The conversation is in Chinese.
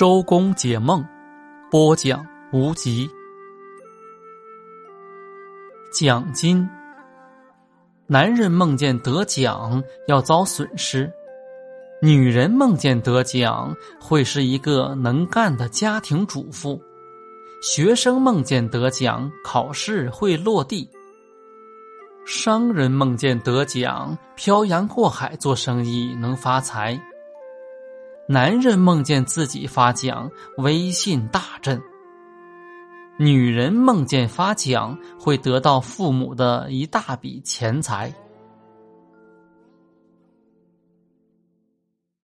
周公解梦，播讲无极。奖金，男人梦见得奖要遭损失，女人梦见得奖会是一个能干的家庭主妇，学生梦见得奖考试会落地，商人梦见得奖漂洋过海做生意能发财。男人梦见自己发奖，威信大振；女人梦见发奖，会得到父母的一大笔钱财。